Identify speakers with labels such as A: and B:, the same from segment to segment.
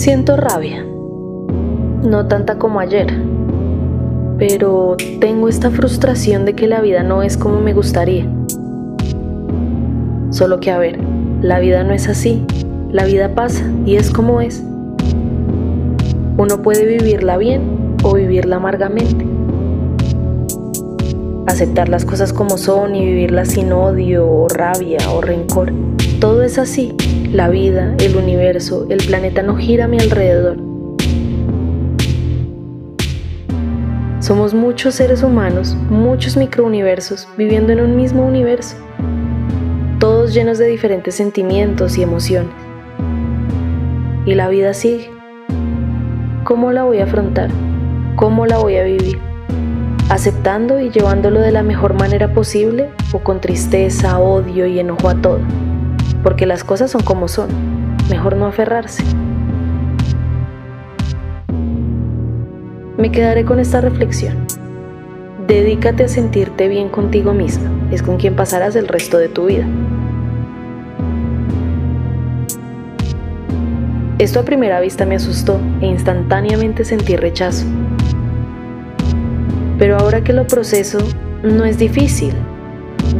A: Siento rabia, no tanta como ayer, pero tengo esta frustración de que la vida no es como me gustaría. Solo que a ver, la vida no es así, la vida pasa y es como es. Uno puede vivirla bien o vivirla amargamente. Aceptar las cosas como son y vivirlas sin odio o rabia o rencor. Todo es así. La vida, el universo, el planeta no gira a mi alrededor. Somos muchos seres humanos, muchos microuniversos viviendo en un mismo universo, todos llenos de diferentes sentimientos y emociones. Y la vida sigue. ¿Cómo la voy a afrontar? ¿Cómo la voy a vivir? ¿Aceptando y llevándolo de la mejor manera posible o con tristeza, odio y enojo a todo? Porque las cosas son como son, mejor no aferrarse. Me quedaré con esta reflexión. Dedícate a sentirte bien contigo misma, es con quien pasarás el resto de tu vida. Esto a primera vista me asustó e instantáneamente sentí rechazo. Que lo proceso, no es difícil.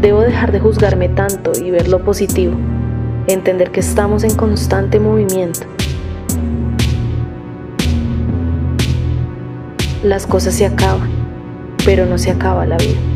A: Debo dejar de juzgarme tanto y ver lo positivo, entender que estamos en constante movimiento. Las cosas se acaban, pero no se acaba la vida.